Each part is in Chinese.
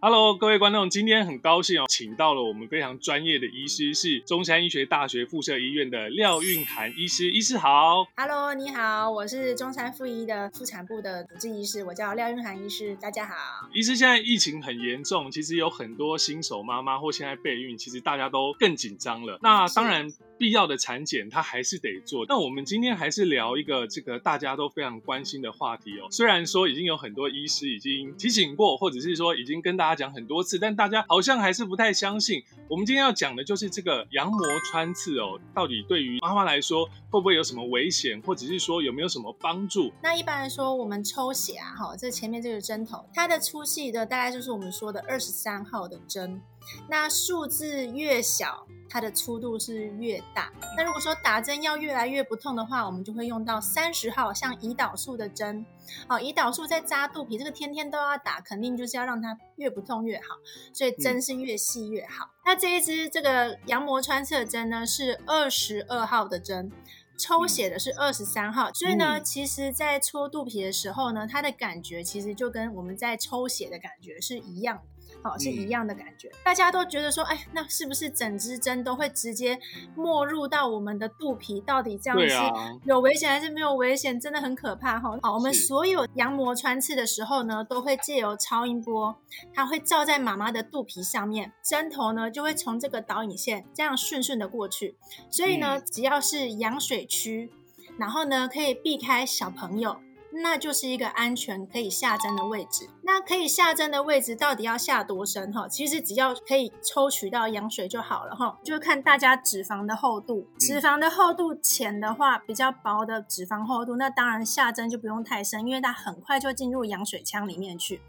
Hello，各位观众，今天很高兴哦，请到了我们非常专业的医师，是中山医学大学附设医院的廖运涵医师。医师好，Hello，你好，我是中山附医的妇产部的主治医师，我叫廖运涵医师，大家好。医师，现在疫情很严重，其实有很多新手妈妈或现在备孕，其实大家都更紧张了。那当然。必要的产检，他还是得做。那我们今天还是聊一个这个大家都非常关心的话题哦。虽然说已经有很多医师已经提醒过，或者是说已经跟大家讲很多次，但大家好像还是不太相信。我们今天要讲的就是这个羊膜穿刺哦，到底对于妈妈来说会不会有什么危险，或者是说有没有什么帮助？那一般来说，我们抽血啊，哈，这前面这个针头，它的粗细的大概就是我们说的二十三号的针。那数字越小，它的粗度是越大。那如果说打针要越来越不痛的话，我们就会用到三十号，像胰岛素的针。好，胰岛素在扎肚皮，这个天天都要打，肯定就是要让它越不痛越好。所以针是越细越好。那这一支这个羊膜穿刺针呢，是二十二号的针，抽血的是二十三号。所以呢，其实，在戳肚皮的时候呢，它的感觉其实就跟我们在抽血的感觉是一样的。好，是一样的感觉。大家都觉得说，哎，那是不是整支针都会直接没入到我们的肚皮？到底这样是有危险还是没有危险？真的很可怕哈。好，我们所有羊膜穿刺的时候呢，都会借由超音波，它会照在妈妈的肚皮上面，针头呢就会从这个导引线这样顺顺的过去。所以呢，只要是羊水区，然后呢可以避开小朋友。那就是一个安全可以下针的位置。那可以下针的位置到底要下多深？哈，其实只要可以抽取到羊水就好了。哈，就看大家脂肪的厚度。脂肪的厚度浅的话，比较薄的脂肪厚度，那当然下针就不用太深，因为它很快就进入羊水腔里面去。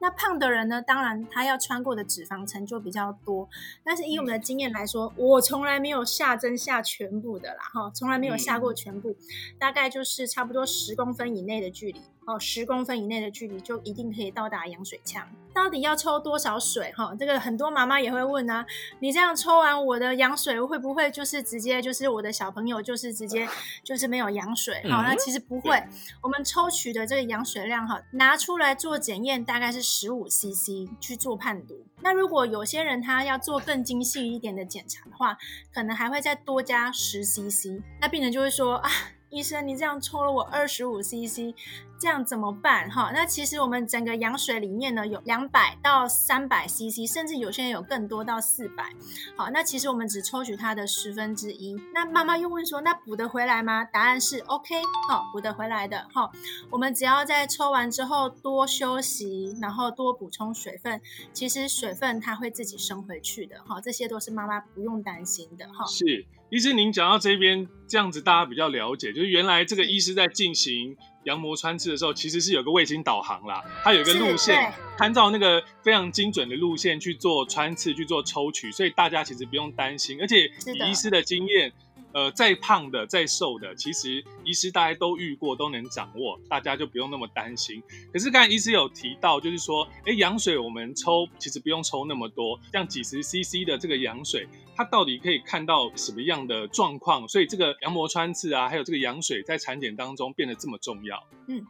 那胖的人呢，当然他要穿过的脂肪层就比较多。但是以我们的经验来说，我从来没有下针下全部的啦。哈，从来没有下过全部，大概就是差不多十公分以内。的距离哦，十公分以内的距离就一定可以到达羊水腔。到底要抽多少水？哈，这个很多妈妈也会问啊。你这样抽完我的羊水，会不会就是直接就是我的小朋友就是直接就是没有羊水？好，那其实不会。我们抽取的这个羊水量哈，拿出来做检验，大概是十五 CC 去做判读。那如果有些人他要做更精细一点的检查的话，可能还会再多加十 CC。那病人就会说啊。医生，你这样抽了我二十五 CC。这样怎么办？哈，那其实我们整个羊水里面呢，有两百到三百 CC，甚至有些人有更多到四百。好，那其实我们只抽取它的十分之一。那妈妈又问说，那补得回来吗？答案是 OK，好，补得回来的。哈，我们只要在抽完之后多休息，然后多补充水分，其实水分它会自己升回去的。哈，这些都是妈妈不用担心的。哈，是，医师您讲到这边这样子，大家比较了解，就是原来这个医师在进行。羊膜穿刺的时候，其实是有个卫星导航啦，它有一个路线，参照那个非常精准的路线去做穿刺、去做抽取，所以大家其实不用担心。而且以医师的经验，呃，再胖的、再瘦的，其实医师大家都遇过，都能掌握，大家就不用那么担心。可是刚才医师有提到，就是说，哎，羊水我们抽其实不用抽那么多，像几十 CC 的这个羊水。它到底可以看到什么样的状况？所以这个羊膜穿刺啊，还有这个羊水在产检当中变得这么重要。嗯，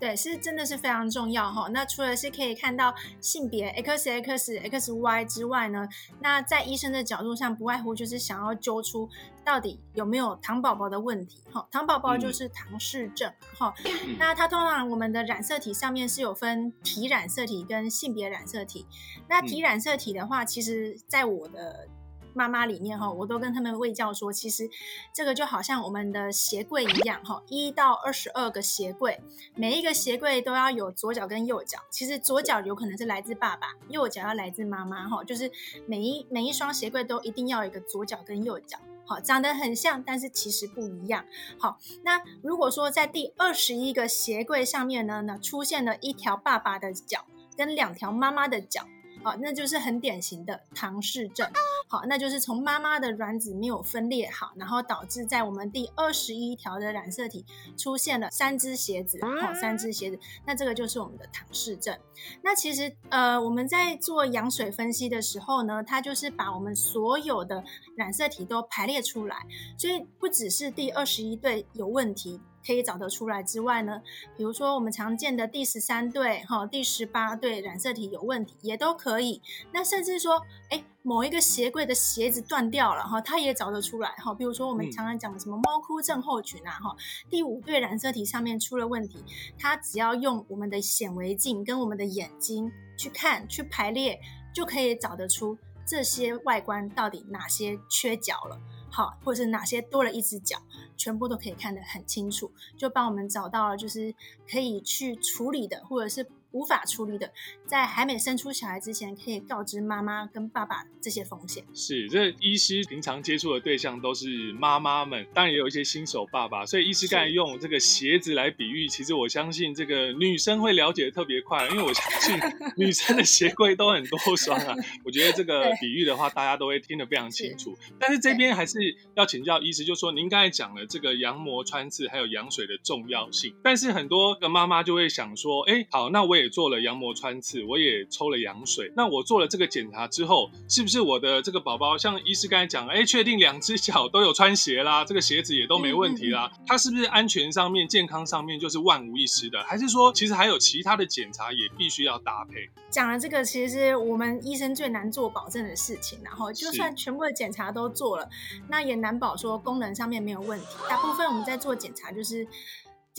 对，是真的是非常重要哈。那除了是可以看到性别 X X X Y 之外呢，那在医生的角度上，不外乎就是想要揪出到底有没有糖宝宝的问题。哈，糖宝宝就是唐氏症。哈，那它通常我们的染色体上面是有分体染色体跟性别染色体。那体染色体的话，其实在我的妈妈里面哈，我都跟他们喂教说，其实这个就好像我们的鞋柜一样哈，一到二十二个鞋柜，每一个鞋柜都要有左脚跟右脚。其实左脚有可能是来自爸爸，右脚要来自妈妈哈，就是每一每一双鞋柜都一定要有一个左脚跟右脚，好，长得很像，但是其实不一样。好，那如果说在第二十一个鞋柜上面呢，那出现了一条爸爸的脚跟两条妈妈的脚。好，那就是很典型的唐氏症。好，那就是从妈妈的卵子没有分裂好，然后导致在我们第二十一条的染色体出现了三只鞋子。好，三只鞋子，那这个就是我们的唐氏症。那其实呃，我们在做羊水分析的时候呢，它就是把我们所有的染色体都排列出来，所以不只是第二十一对有问题。可以找得出来之外呢，比如说我们常见的第十三对、哈第十八对染色体有问题，也都可以。那甚至说，哎，某一个鞋柜的鞋子断掉了哈，它也找得出来哈。比如说我们常常讲的什么猫哭症候群啊哈，第五对染色体上面出了问题，它只要用我们的显微镜跟我们的眼睛去看去排列，就可以找得出这些外观到底哪些缺角了。好，或者是哪些多了一只脚，全部都可以看得很清楚，就帮我们找到了，就是可以去处理的，或者是。无法处理的，在还没生出小孩之前，可以告知妈妈跟爸爸这些风险。是，这医师平常接触的对象都是妈妈们，当然也有一些新手爸爸。所以医师刚才用这个鞋子来比喻，其实我相信这个女生会了解的特别快，因为我相信 女生的鞋柜都很多双啊。我觉得这个比喻的话，大家都会听得非常清楚。但是这边还是要请教医师，就说您刚才讲了这个羊膜穿刺还有羊水的重要性，但是很多的妈妈就会想说，哎，好，那我也做了羊膜穿刺，我也抽了羊水。那我做了这个检查之后，是不是我的这个宝宝像医师刚才讲，哎，确定两只脚都有穿鞋啦，这个鞋子也都没问题啦？它是不是安全上面、健康上面就是万无一失的？还是说其实还有其他的检查也必须要搭配？讲了这个，其实我们医生最难做保证的事情。然后就算全部的检查都做了，那也难保说功能上面没有问题。大部分我们在做检查就是。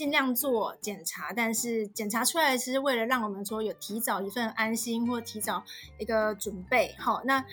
尽量做检查，但是检查出来其实为了让我们说有提早一份安心，或提早一个准备。好，那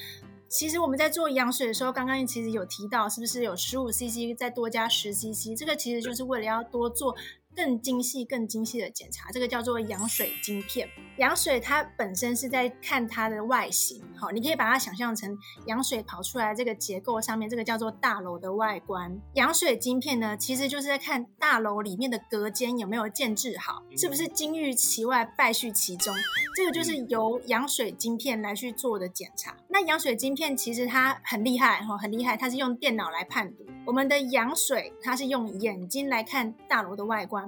其实我们在做羊水的时候，刚刚其实有提到，是不是有十五 CC 再多加十 CC？这个其实就是为了要多做。更精细、更精细的检查，这个叫做羊水晶片。羊水它本身是在看它的外形，好，你可以把它想象成羊水跑出来这个结构上面，这个叫做大楼的外观。羊水晶片呢，其实就是在看大楼里面的隔间有没有建制好，是不是金玉其外，败絮其中。这个就是由羊水晶片来去做的检查。那羊水晶片其实它很厉害，哈，很厉害，它是用电脑来判读。我们的羊水，它是用眼睛来看大楼的外观。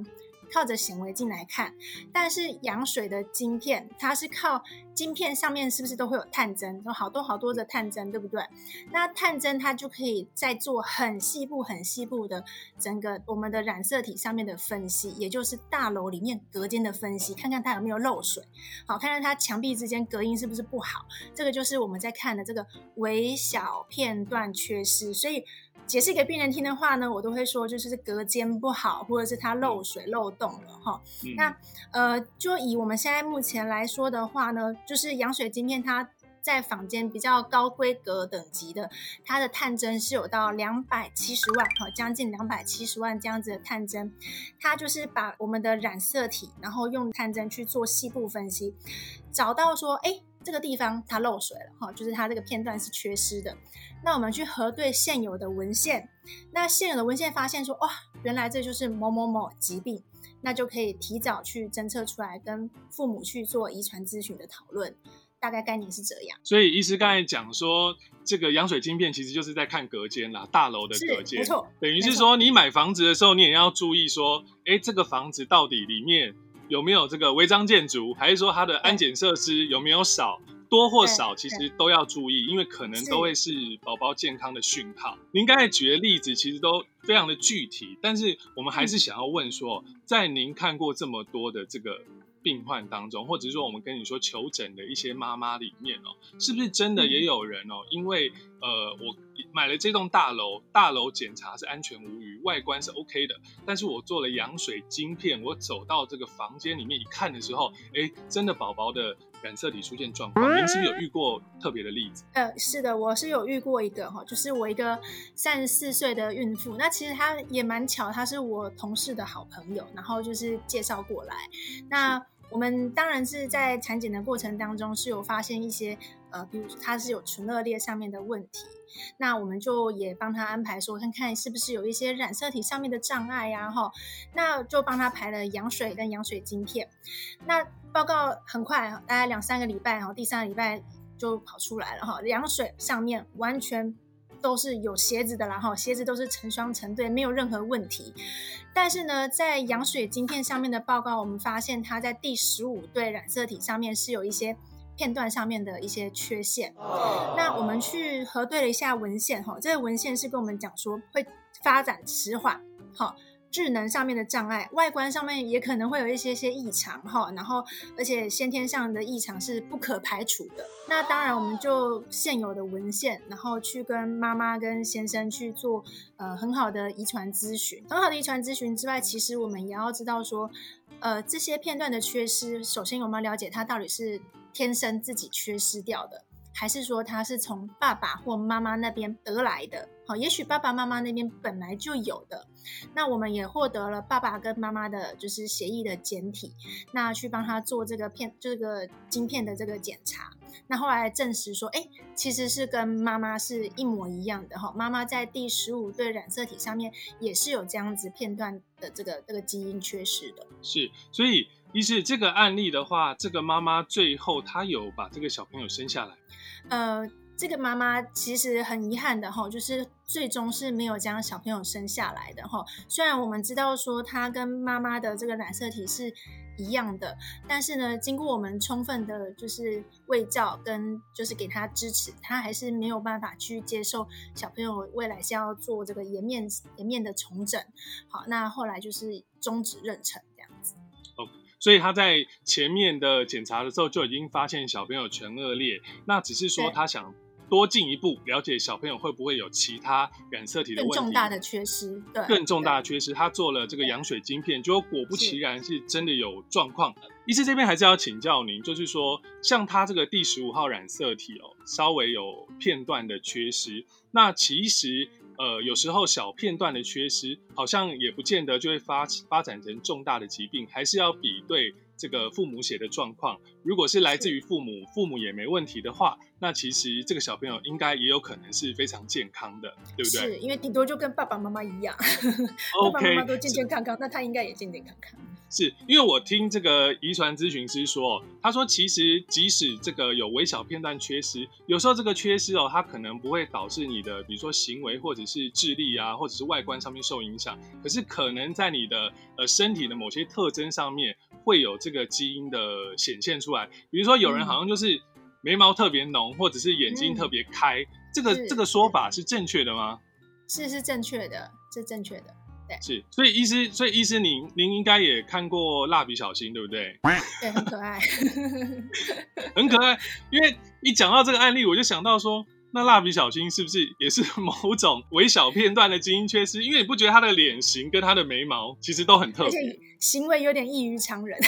靠着显微镜来看，但是羊水的晶片，它是靠晶片上面是不是都会有探针，有好多好多的探针，对不对？那探针它就可以再做很细部、很细部的整个我们的染色体上面的分析，也就是大楼里面隔间的分析，看看它有没有漏水，好，看看它墙壁之间隔音是不是不好，这个就是我们在看的这个微小片段缺失，所以。解释给病人听的话呢，我都会说，就是隔间不好，或者是它漏水漏洞了哈。那呃，就以我们现在目前来说的话呢，就是羊水晶片，它在坊间比较高规格等级的，它的探针是有到两百七十万哈，将近两百七十万这样子的探针，它就是把我们的染色体，然后用探针去做细部分析，找到说，哎。这个地方它漏水了哈，就是它这个片段是缺失的。那我们去核对现有的文献，那现有的文献发现说，哇，原来这就是某某某疾病，那就可以提早去侦测出来，跟父母去做遗传咨询的讨论。大概概念是这样。所以医师刚才讲说，这个羊水晶片其实就是在看隔间啦，大楼的隔间，没错。等于是说，你买房子的时候，你也要注意说，哎，这个房子到底里面。有没有这个违章建筑，还是说它的安检设施有没有少多或少，其实都要注意，因为可能都会是宝宝健康的讯号。您刚才举的例子其实都非常的具体，但是我们还是想要问说，在您看过这么多的这个。病患当中，或者是说我们跟你说求诊的一些妈妈里面哦，是不是真的也有人哦？因为呃，我买了这栋大楼，大楼检查是安全无虞，外观是 OK 的，但是我做了羊水晶片，我走到这个房间里面一看的时候，哎，真的宝宝的染色体出现状况，您是不是有遇过特别的例子？呃，是的，我是有遇过一个哈，就是我一个三十四岁的孕妇，那其实她也蛮巧，她是我同事的好朋友，然后就是介绍过来，那。我们当然是在产检的过程当中是有发现一些，呃，比如它是有唇腭裂上面的问题，那我们就也帮他安排说，看看是不是有一些染色体上面的障碍呀，哈，那就帮他排了羊水跟羊水晶片，那报告很快，大概两三个礼拜，哈，第三个礼拜就跑出来了，哈，羊水上面完全。都是有鞋子的啦，哈，鞋子都是成双成对，没有任何问题。但是呢，在羊水晶片上面的报告，我们发现它在第十五对染色体上面是有一些片段上面的一些缺陷。那我们去核对了一下文献，哈，这个文献是跟我们讲说会发展迟缓，哈，智能上面的障碍，外观上面也可能会有一些些异常哈，然后而且先天上的异常是不可排除的。那当然，我们就现有的文献，然后去跟妈妈跟先生去做呃很好的遗传咨询。很好的遗传咨询之外，其实我们也要知道说，呃这些片段的缺失，首先我们要了解它到底是天生自己缺失掉的。还是说他是从爸爸或妈妈那边得来的？好，也许爸爸妈妈那边本来就有的。那我们也获得了爸爸跟妈妈的就是协议的简体，那去帮他做这个片这个晶片的这个检查。那后来证实说，哎，其实是跟妈妈是一模一样的哈。妈妈在第十五对染色体上面也是有这样子片段的这个这个基因缺失的。是，所以于是这个案例的话，这个妈妈最后她有把这个小朋友生下来。呃，这个妈妈其实很遗憾的哈，就是最终是没有将小朋友生下来的哈。虽然我们知道说她跟妈妈的这个染色体是一样的，但是呢，经过我们充分的就是喂教跟就是给她支持，她还是没有办法去接受小朋友未来是要做这个颜面颜面的重整。好，那后来就是终止妊娠。所以他在前面的检查的时候就已经发现小朋友全恶劣，那只是说他想多进一步了解小朋友会不会有其他染色体的问题，更重大的缺失，对，更重大的缺失。他做了这个羊水晶片，结果果不其然是真的有状况。医师这边还是要请教您，就是说像他这个第十五号染色体哦，稍微有片段的缺失，那其实。呃，有时候小片段的缺失，好像也不见得就会发发展成重大的疾病，还是要比对这个父母血的状况。如果是来自于父母，父母也没问题的话，那其实这个小朋友应该也有可能是非常健康的，对不对？是因为顶多就跟爸爸妈妈一样，爸爸妈妈都健健康康，那他应该也健健康康。是因为我听这个遗传咨询师说，他说其实即使这个有微小片段缺失，有时候这个缺失哦，它可能不会导致你的，比如说行为或者是智力啊，或者是外观上面受影响，可是可能在你的呃身体的某些特征上面会有这个基因的显现出来。比如说有人好像就是眉毛特别浓，或者是眼睛特别开，这个这个说法是正确的吗？是是正确的，是正确的。是，所以医师，所以医师，您您应该也看过蜡笔小新，对不对？对，很可爱，很可爱。因为一讲到这个案例，我就想到说，那蜡笔小新是不是也是某种微小片段的基因缺失？因为你不觉得他的脸型跟他的眉毛其实都很特别，行为有点异于常人。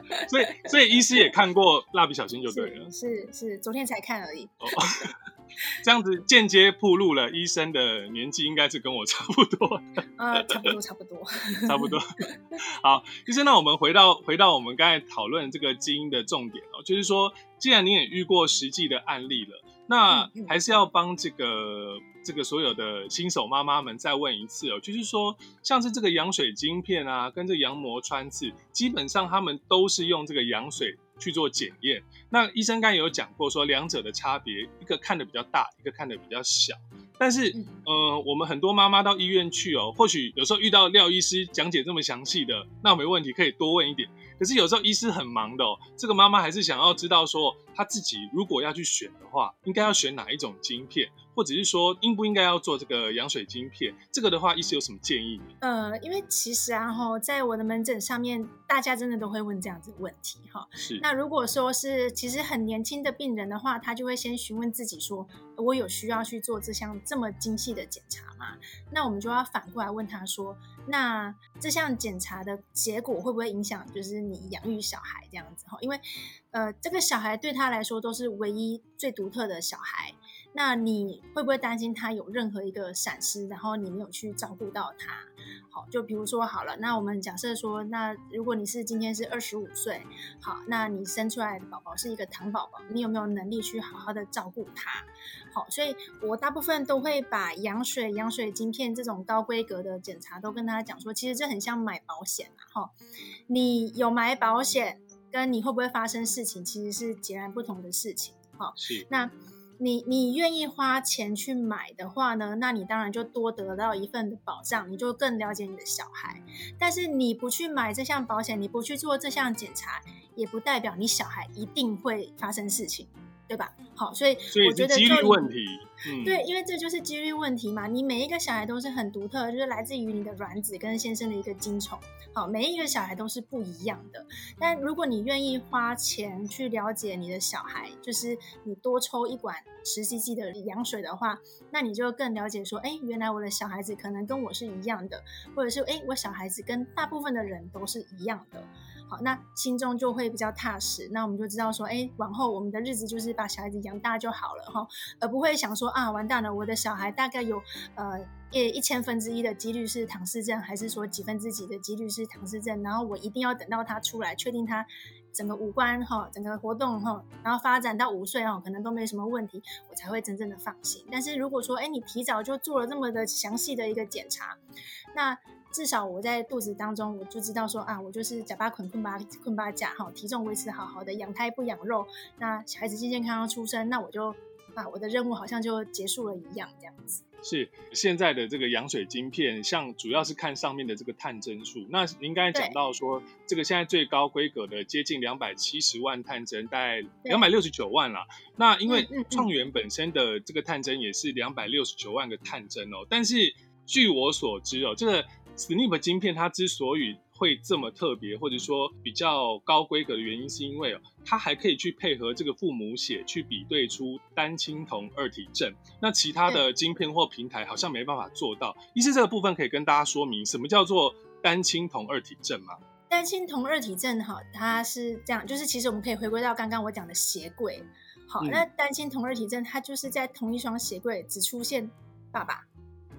所以，所以医师也看过蜡笔小新就对了。是是，昨天才看而已。哦这样子间接暴露了医生的年纪，应该是跟我差不多。呃，差不多，差不多，差不多。好，医生，那我们回到回到我们刚才讨论这个基因的重点哦，就是说，既然你也遇过实际的案例了，那还是要帮这个这个所有的新手妈妈们再问一次哦，就是说，像是这个羊水晶片啊，跟这羊膜穿刺，基本上他们都是用这个羊水。去做检验，那医生刚才有讲过，说两者的差别，一个看的比较大，一个看的比较小。但是，呃，我们很多妈妈到医院去哦，或许有时候遇到廖医师讲解这么详细的，那没问题，可以多问一点。可是有时候医师很忙的哦，这个妈妈还是想要知道说，她自己如果要去选的话，应该要选哪一种晶片，或者是说应不应该要做这个羊水晶片？这个的话，医师有什么建议？呃，因为其实啊哈，在我的门诊上面，大家真的都会问这样子问题哈。是。那如果说是其实很年轻的病人的话，他就会先询问自己说，我有需要去做这项这么精细的检查吗？那我们就要反过来问他说。那这项检查的结果会不会影响，就是你养育小孩这样子哈？因为，呃，这个小孩对他来说都是唯一最独特的小孩。那你会不会担心他有任何一个闪失，然后你没有去照顾到他？好，就比如说好了，那我们假设说，那如果你是今天是二十五岁，好，那你生出来的宝宝是一个糖宝宝，你有没有能力去好好的照顾他？好，所以我大部分都会把羊水、羊水晶片这种高规格的检查都跟他讲说，其实这很像买保险啊，哈，你有买保险，跟你会不会发生事情，其实是截然不同的事情，好，是那。你你愿意花钱去买的话呢？那你当然就多得到一份的保障，你就更了解你的小孩。但是你不去买这项保险，你不去做这项检查，也不代表你小孩一定会发生事情。对吧？好，所以我觉得几率问题，嗯，对，因为这就是几率问题嘛。你每一个小孩都是很独特，就是来自于你的卵子跟先生的一个精虫。好，每一个小孩都是不一样的。但如果你愿意花钱去了解你的小孩，就是你多抽一管十 cc 的羊水的话，那你就更了解说，哎，原来我的小孩子可能跟我是一样的，或者是哎，我小孩子跟大部分的人都是一样的。那心中就会比较踏实。那我们就知道说，哎，往后我们的日子就是把小孩子养大就好了哈，而不会想说啊，完蛋了，我的小孩大概有呃一一千分之一的几率是唐氏症，还是说几分之几的几率是唐氏症？然后我一定要等到他出来，确定他整个五官哈，整个活动哈，然后发展到五岁哈，可能都没什么问题，我才会真正的放心。但是如果说，哎，你提早就做了这么的详细的一个检查，那。至少我在肚子当中，我就知道说啊，我就是假巴捆捆巴捆巴假哈，体重维持好好的，养胎不养肉，那小孩子健健康康出生，那我就啊，我的任务好像就结束了一样，这样子。是现在的这个羊水晶片，像主要是看上面的这个探针数。那您刚才讲到说，这个现在最高规格的接近两百七十万探针，大概两百六十九万了。那因为创元本身的这个探针也是两百六十九万个探针哦，但是据我所知哦，这个。Snip 晶片它之所以会这么特别，或者说比较高规格的原因，是因为哦，它还可以去配合这个父母血去比对出单亲同二体症。那其他的晶片或平台好像没办法做到。医师这个部分可以跟大家说明什么叫做单亲同二体症吗？单亲同二体症哈，它是这样，就是其实我们可以回归到刚刚我讲的鞋柜。好，那单亲同二体症它就是在同一双鞋柜只出现爸爸，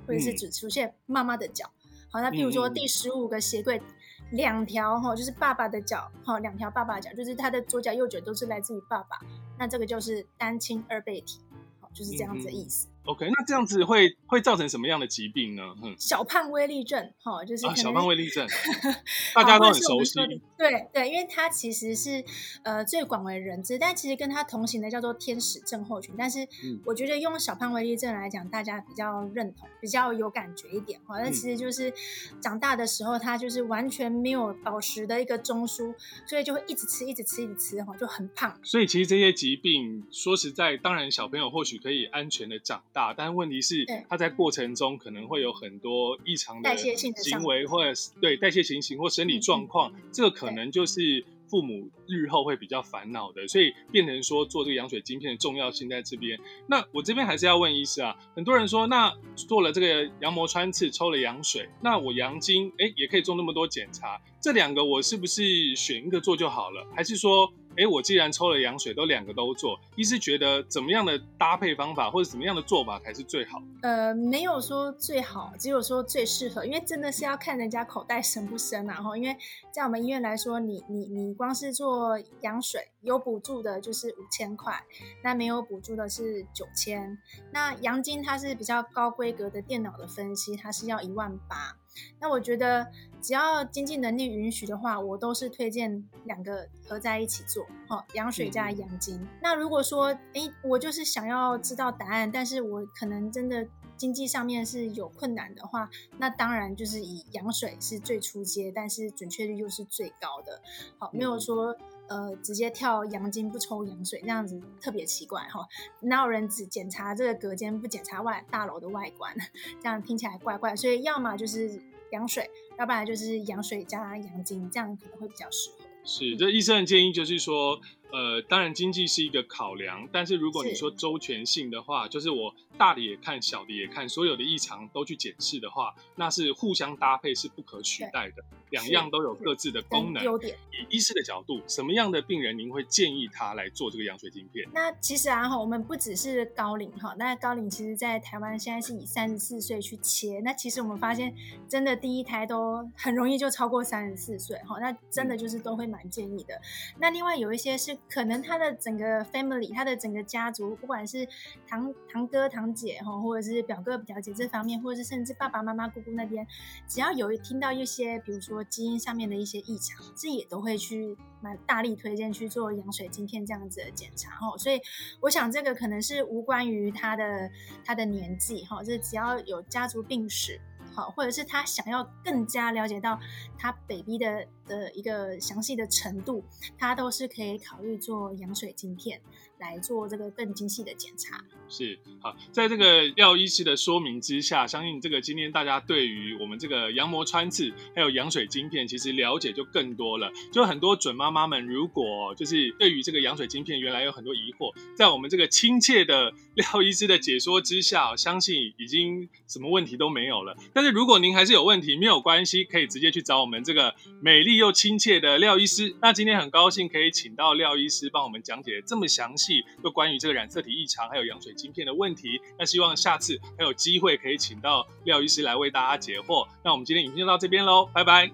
或者是只出现妈妈的脚。好，那譬如说第十五个鞋柜，两条哈，就是爸爸的脚，哈，两条爸爸脚，就是他的左脚右脚都是来自于爸爸，那这个就是单亲二倍体，好，就是这样子的意思。OK，那这样子会会造成什么样的疾病呢？小胖威力症，哈，就是小胖威力症，大家都很熟悉。对对，因为它其实是呃最广为人知，但其实跟它同行的叫做天使症候群。但是我觉得用小胖威力症来讲，大家比较认同，比较有感觉一点。哈，那其实就是长大的时候，他就是完全没有保食的一个中枢，所以就会一直吃，一直吃，一直吃，哈，就很胖。所以其实这些疾病，说实在，当然小朋友或许可以安全的长。大，但问题是，他在过程中可能会有很多异常的行为，或者是对代谢情形或生理状况，这个可能就是父母日后会比较烦恼的，所以变成说做这个羊水晶片的重要性在这边。那我这边还是要问医师啊，很多人说，那做了这个羊膜穿刺，抽了羊水，那我羊精哎也可以做那么多检查，这两个我是不是选一个做就好了，还是说？哎，我既然抽了羊水，都两个都做，医师觉得怎么样的搭配方法或者怎么样的做法才是最好？呃，没有说最好，只有说最适合，因为真的是要看人家口袋深不深啊。哈，因为在我们医院来说，你你你光是做羊水有补助的，就是五千块，那没有补助的是九千。那阳精它是比较高规格的电脑的分析，它是要一万八。那我觉得，只要经济能力允许的话，我都是推荐两个合在一起做，哈，羊水加羊精。那如果说，哎，我就是想要知道答案，但是我可能真的经济上面是有困难的话，那当然就是以羊水是最初阶，但是准确率又是最高的。好，没有说。呃，直接跳阳精不抽羊水，那样子特别奇怪哈。哪有人只检查这个隔间不检查外大楼的外观？这样听起来怪怪。所以要么就是羊水，要不然就是羊水加羊精，这样可能会比较适合。是，这医生的建议就是说。呃，当然经济是一个考量，但是如果你说周全性的话，就是我大的也看，小的也看，所有的异常都去检视的话，那是互相搭配是不可取代的，两样都有各自的功能。优点。以医师的角度，什么样的病人您会建议他来做这个羊水晶片？那其实啊哈，我们不只是高龄哈，那高龄其实在台湾现在是以三十四岁去切，那其实我们发现真的第一胎都很容易就超过三十四岁哈，那真的就是都会蛮建议的。那另外有一些是。可能他的整个 family，他的整个家族，不管是堂堂哥堂姐哈，或者是表哥表姐这方面，或者是甚至爸爸妈妈姑姑那边，只要有听到一些，比如说基因上面的一些异常，这也都会去蛮大力推荐去做羊水晶片这样子的检查哈。所以我想这个可能是无关于他的他的年纪哈，这只要有家族病史。好，或者是他想要更加了解到他 baby 的的一个详细的程度，他都是可以考虑做羊水晶片来做这个更精细的检查。是好，在这个廖医师的说明之下，相信这个今天大家对于我们这个羊膜穿刺还有羊水晶片，其实了解就更多了。就很多准妈妈们，如果就是对于这个羊水晶片原来有很多疑惑，在我们这个亲切的 廖医师的解说之下，相信已经什么问题都没有了。但是如果您还是有问题，没有关系，可以直接去找我们这个美丽又亲切的廖医师。那今天很高兴可以请到廖医师帮我们讲解这么详细，就关于这个染色体异常还有羊水晶片的问题。那希望下次还有机会可以请到廖医师来为大家解惑。那我们今天影片就到这边喽，拜拜。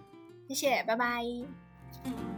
谢谢，拜拜。